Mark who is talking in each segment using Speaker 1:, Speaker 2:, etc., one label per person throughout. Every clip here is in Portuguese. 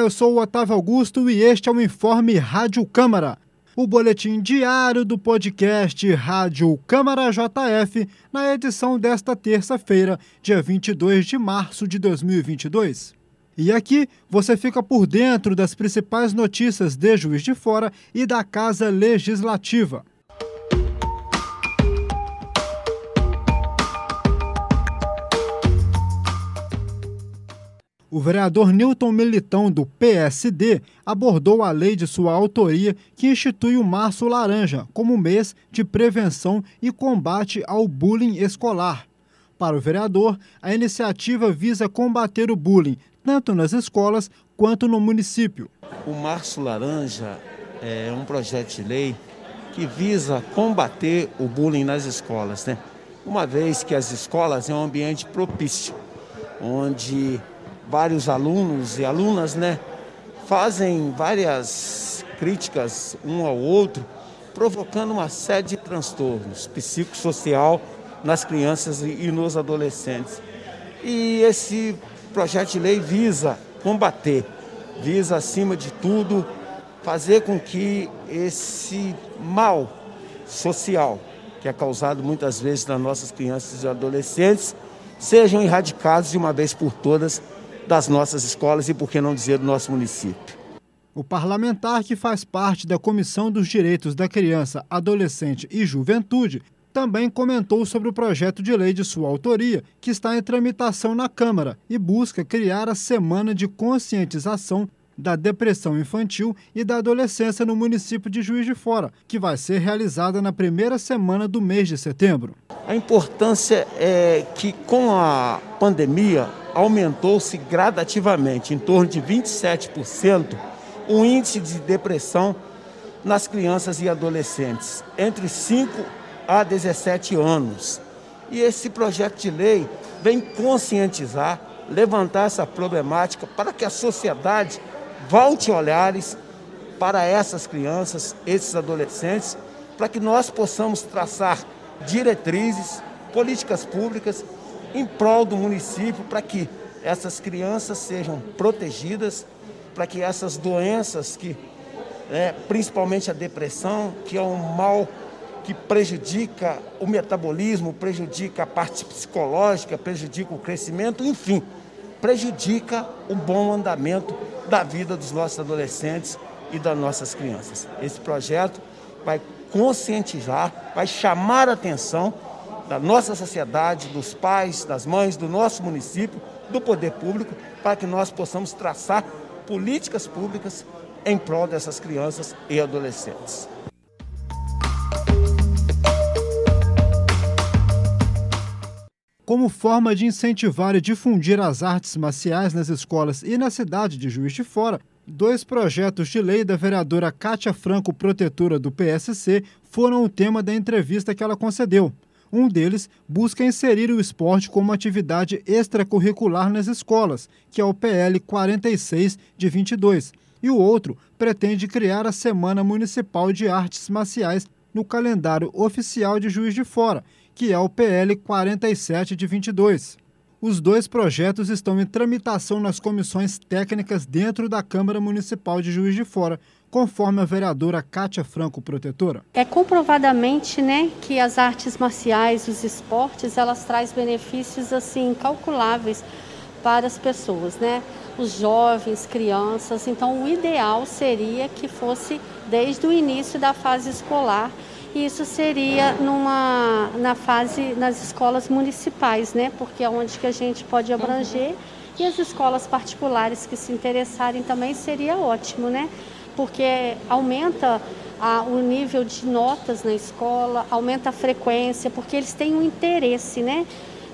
Speaker 1: eu sou o Otávio Augusto e este é o Informe Rádio Câmara, o boletim diário do podcast Rádio Câmara JF, na edição desta terça-feira, dia 22 de março de 2022. E aqui você fica por dentro das principais notícias de Juiz de Fora e da Casa Legislativa. O vereador Newton Militão, do PSD, abordou a lei de sua autoria que institui o Março Laranja como mês de prevenção e combate ao bullying escolar. Para o vereador, a iniciativa visa combater o bullying tanto nas escolas quanto no município.
Speaker 2: O Março Laranja é um projeto de lei que visa combater o bullying nas escolas, né? Uma vez que as escolas é um ambiente propício, onde vários alunos e alunas, né, fazem várias críticas um ao outro, provocando uma série de transtornos psicossocial nas crianças e nos adolescentes. E esse projeto de lei visa combater, visa acima de tudo fazer com que esse mal social que é causado muitas vezes nas nossas crianças e adolescentes sejam erradicados de uma vez por todas das nossas escolas e, por que não dizer, do nosso município.
Speaker 1: O parlamentar que faz parte da Comissão dos Direitos da Criança, Adolescente e Juventude também comentou sobre o projeto de lei de sua autoria, que está em tramitação na Câmara e busca criar a Semana de Conscientização da Depressão Infantil e da Adolescência no município de Juiz de Fora, que vai ser realizada na primeira semana do mês de setembro.
Speaker 2: A importância é que, com a pandemia, aumentou-se gradativamente, em torno de 27%, o índice de depressão nas crianças e adolescentes, entre 5 a 17 anos. E esse projeto de lei vem conscientizar, levantar essa problemática para que a sociedade volte olhares para essas crianças, esses adolescentes, para que nós possamos traçar diretrizes, políticas públicas em prol do município para que essas crianças sejam protegidas, para que essas doenças que, é, principalmente a depressão, que é um mal que prejudica o metabolismo, prejudica a parte psicológica, prejudica o crescimento, enfim, prejudica o bom andamento da vida dos nossos adolescentes e das nossas crianças. Esse projeto vai conscientizar, vai chamar a atenção da nossa sociedade, dos pais, das mães, do nosso município, do poder público, para que nós possamos traçar políticas públicas em prol dessas crianças e adolescentes.
Speaker 1: Como forma de incentivar e difundir as artes marciais nas escolas e na cidade de Juiz de Fora, dois projetos de lei da vereadora Cátia Franco, protetora do PSC, foram o tema da entrevista que ela concedeu. Um deles busca inserir o esporte como atividade extracurricular nas escolas, que é o PL 46 de 22, e o outro pretende criar a Semana Municipal de Artes Marciais no calendário oficial de Juiz de Fora, que é o PL 47 de 22. Os dois projetos estão em tramitação nas comissões técnicas dentro da Câmara Municipal de Juiz de Fora, conforme a vereadora Cátia Franco Protetora.
Speaker 3: É comprovadamente, né, que as artes marciais, os esportes, elas trazem benefícios assim incalculáveis para as pessoas, né? Os jovens, crianças. Então, o ideal seria que fosse desde o início da fase escolar. Isso seria numa na fase nas escolas municipais, né? Porque é onde que a gente pode abranger. E as escolas particulares que se interessarem também seria ótimo, né? porque aumenta a, o nível de notas na escola, aumenta a frequência, porque eles têm um interesse, né?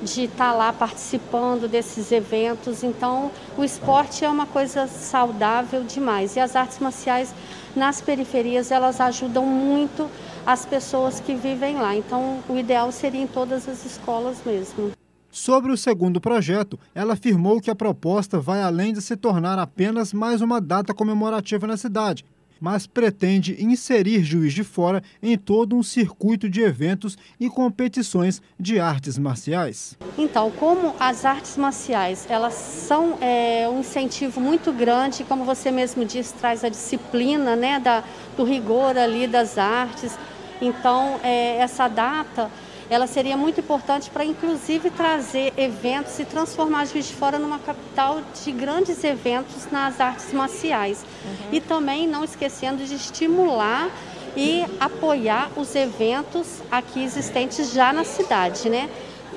Speaker 3: De estar tá lá participando desses eventos. Então, o esporte é uma coisa saudável demais. E as artes marciais nas periferias, elas ajudam muito as pessoas que vivem lá. Então, o ideal seria em todas as escolas mesmo.
Speaker 1: Sobre o segundo projeto, ela afirmou que a proposta vai além de se tornar apenas mais uma data comemorativa na cidade mas pretende inserir Juiz de Fora em todo um circuito de eventos e competições de artes marciais.
Speaker 3: Então, como as artes marciais elas são é, um incentivo muito grande, como você mesmo disse, traz a disciplina né, da, do rigor ali das artes. Então, é, essa data ela seria muito importante para, inclusive, trazer eventos e transformar Juiz de Fora numa capital de grandes eventos nas artes marciais. Uhum. E também não esquecendo de estimular e apoiar os eventos aqui existentes já na cidade, né?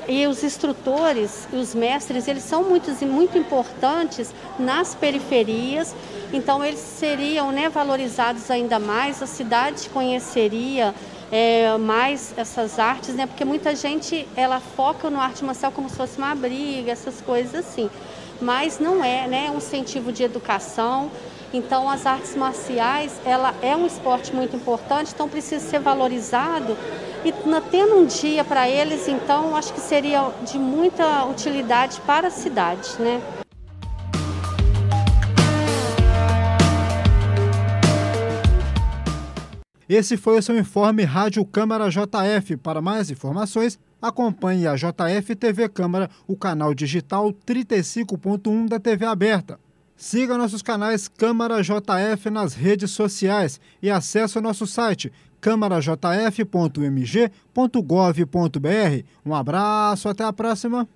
Speaker 3: E os instrutores os mestres, eles são muito, muito importantes nas periferias, então eles seriam né, valorizados ainda mais, a cidade conheceria é, mais essas artes, né? Porque muita gente ela foca no arte marcial como se fosse uma briga, essas coisas assim. Mas não é, né? Um incentivo de educação. Então as artes marciais, ela é um esporte muito importante, então precisa ser valorizado. E tendo um dia para eles, então acho que seria de muita utilidade para a cidade, né?
Speaker 1: Esse foi o seu informe Rádio Câmara JF. Para mais informações, acompanhe a JF TV Câmara, o canal digital 35.1 da TV aberta. Siga nossos canais Câmara JF nas redes sociais e acesse o nosso site câmarajf.mg.gov.br. Um abraço, até a próxima.